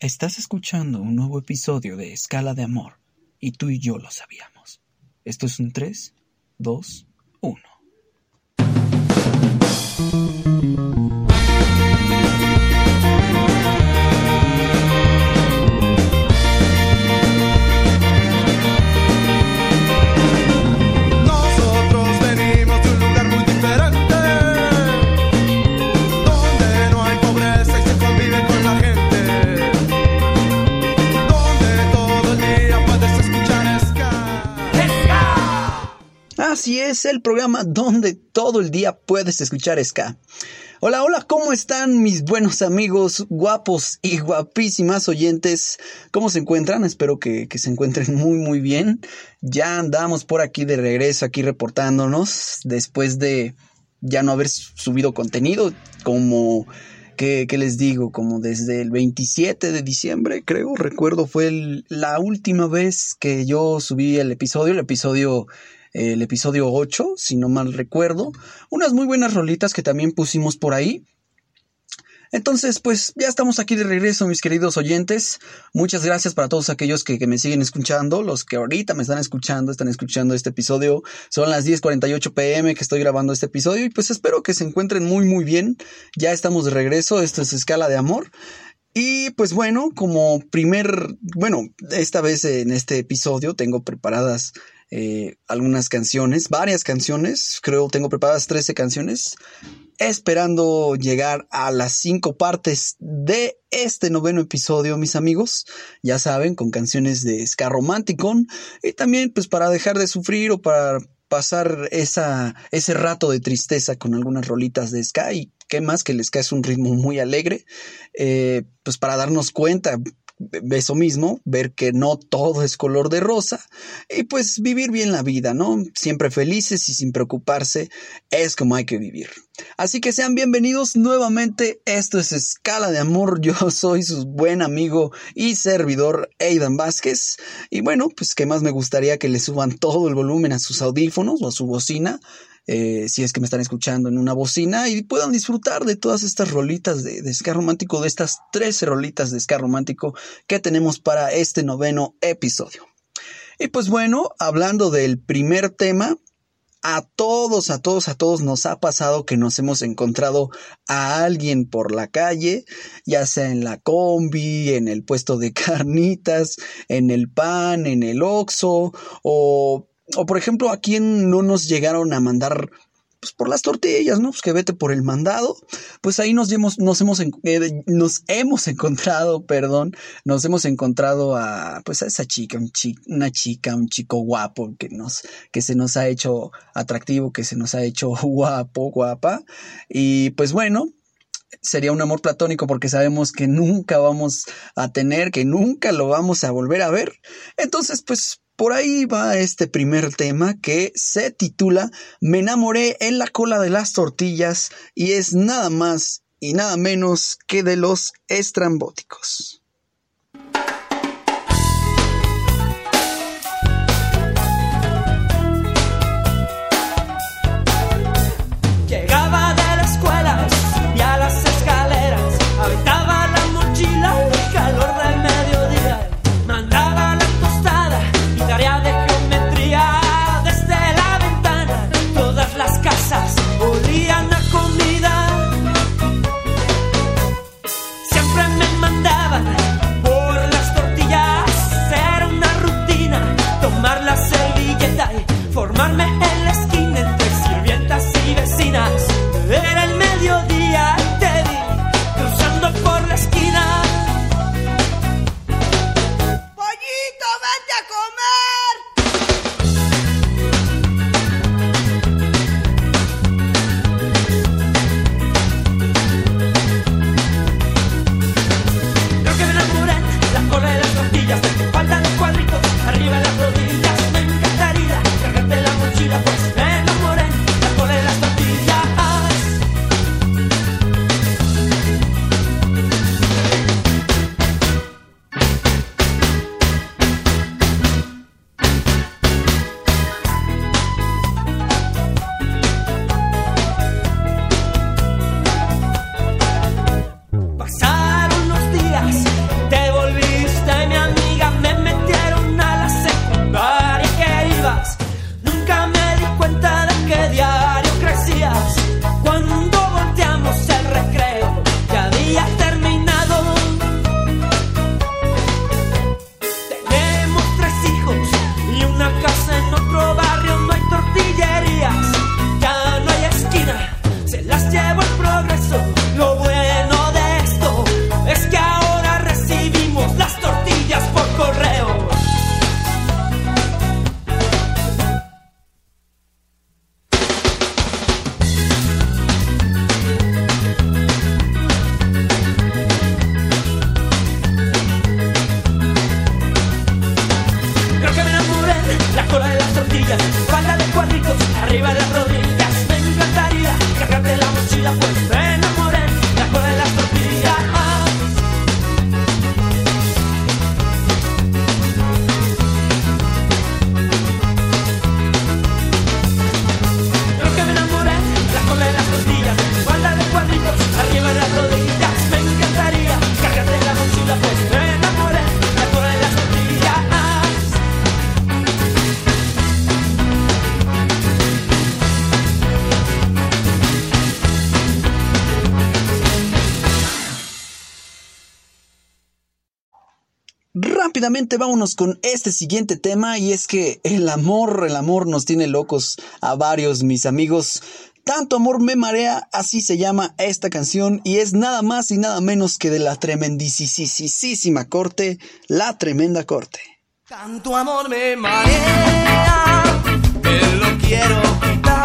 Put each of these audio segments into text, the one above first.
Estás escuchando un nuevo episodio de Escala de Amor y tú y yo lo sabíamos. Esto es un 3, 2, 1. Así es, el programa donde todo el día puedes escuchar ska. Hola, hola, ¿cómo están mis buenos amigos, guapos y guapísimas oyentes? ¿Cómo se encuentran? Espero que, se encuentren muy, muy bien. Ya andamos por aquí de regreso, aquí reportándonos, después de ya no haber subido contenido, como, ¿qué, les digo? Como desde el 27 de diciembre, creo, recuerdo, fue la última vez que yo subí el episodio, el episodio el episodio 8, si no mal recuerdo. Unas muy buenas rolitas que también pusimos por ahí. Entonces, pues ya estamos aquí de regreso, mis queridos oyentes. Muchas gracias para todos aquellos que, que me siguen escuchando, los que ahorita me están escuchando, están escuchando este episodio. Son las 10:48 pm que estoy grabando este episodio y pues espero que se encuentren muy muy bien. Ya estamos de regreso, esto es Escala de Amor. Y pues bueno, como primer, bueno, esta vez en este episodio tengo preparadas eh, algunas canciones, varias canciones, creo tengo preparadas 13 canciones, esperando llegar a las cinco partes de este noveno episodio, mis amigos, ya saben, con canciones de ska romántico y también pues para dejar de sufrir o para pasar esa, ese rato de tristeza con algunas rolitas de ska y qué más que el ska es un ritmo muy alegre, eh, pues para darnos cuenta eso mismo, ver que no todo es color de rosa y pues vivir bien la vida, ¿no? Siempre felices y sin preocuparse es como hay que vivir. Así que sean bienvenidos nuevamente, esto es Escala de Amor, yo soy su buen amigo y servidor Aidan Vázquez y bueno, pues qué más me gustaría que le suban todo el volumen a sus audífonos o a su bocina eh, si es que me están escuchando en una bocina y puedan disfrutar de todas estas rolitas de, de romántico, de estas 13 rolitas de ska romántico que tenemos para este noveno episodio. Y pues bueno, hablando del primer tema, a todos, a todos, a todos nos ha pasado que nos hemos encontrado a alguien por la calle, ya sea en la combi, en el puesto de carnitas, en el pan, en el oxo, o o por ejemplo, a quien no nos llegaron a mandar pues por las tortillas, ¿no? Pues que vete por el mandado. Pues ahí nos hemos, nos hemos, eh, nos hemos encontrado, perdón, nos hemos encontrado a, pues a esa chica, un una chica, un chico guapo que nos, que se nos ha hecho atractivo, que se nos ha hecho guapo, guapa. Y pues bueno, sería un amor platónico porque sabemos que nunca vamos a tener, que nunca lo vamos a volver a ver. Entonces, pues por ahí va este primer tema que se titula Me enamoré en la cola de las tortillas y es nada más y nada menos que de los estrambóticos. rápidamente vámonos con este siguiente tema y es que el amor, el amor nos tiene locos a varios, mis amigos. Tanto amor me marea, así se llama esta canción y es nada más y nada menos que de la tremendicisísima corte, la tremenda corte. Tanto amor me marea, lo quiero quitar.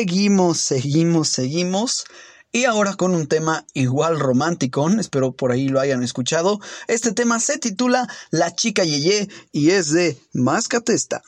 Seguimos, seguimos, seguimos. Y ahora con un tema igual romántico, espero por ahí lo hayan escuchado. Este tema se titula La chica Yeye y es de Mascatesta.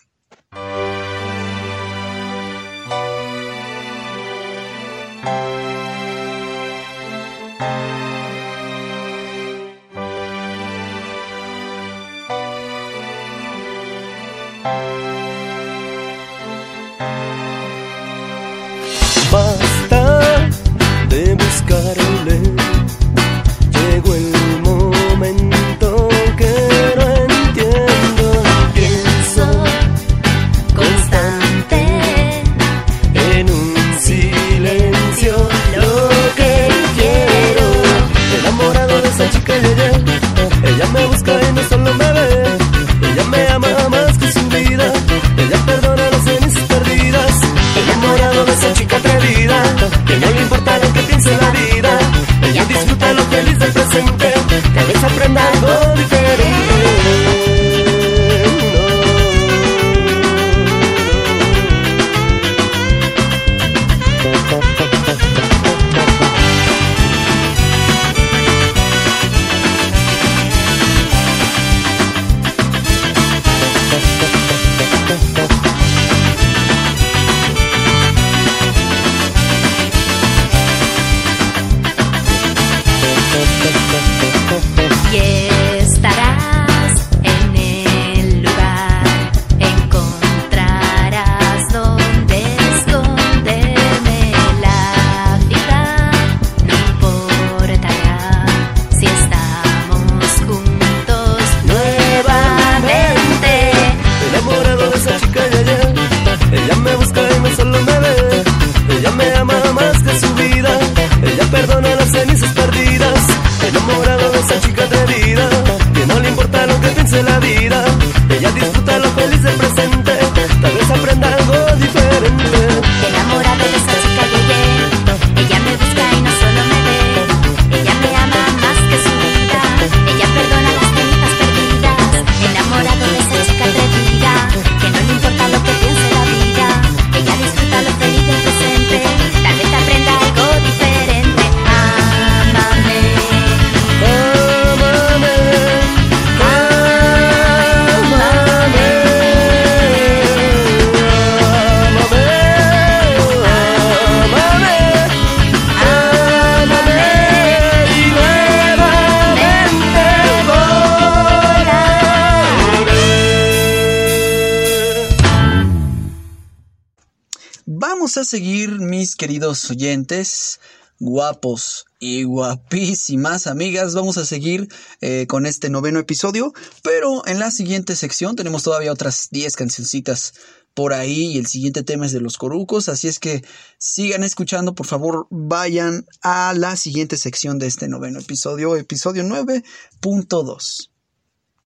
Vamos a seguir, mis queridos oyentes, guapos y guapísimas amigas. Vamos a seguir eh, con este noveno episodio, pero en la siguiente sección tenemos todavía otras 10 cancioncitas por ahí y el siguiente tema es de los corucos, así es que sigan escuchando, por favor vayan a la siguiente sección de este noveno episodio, episodio 9.2.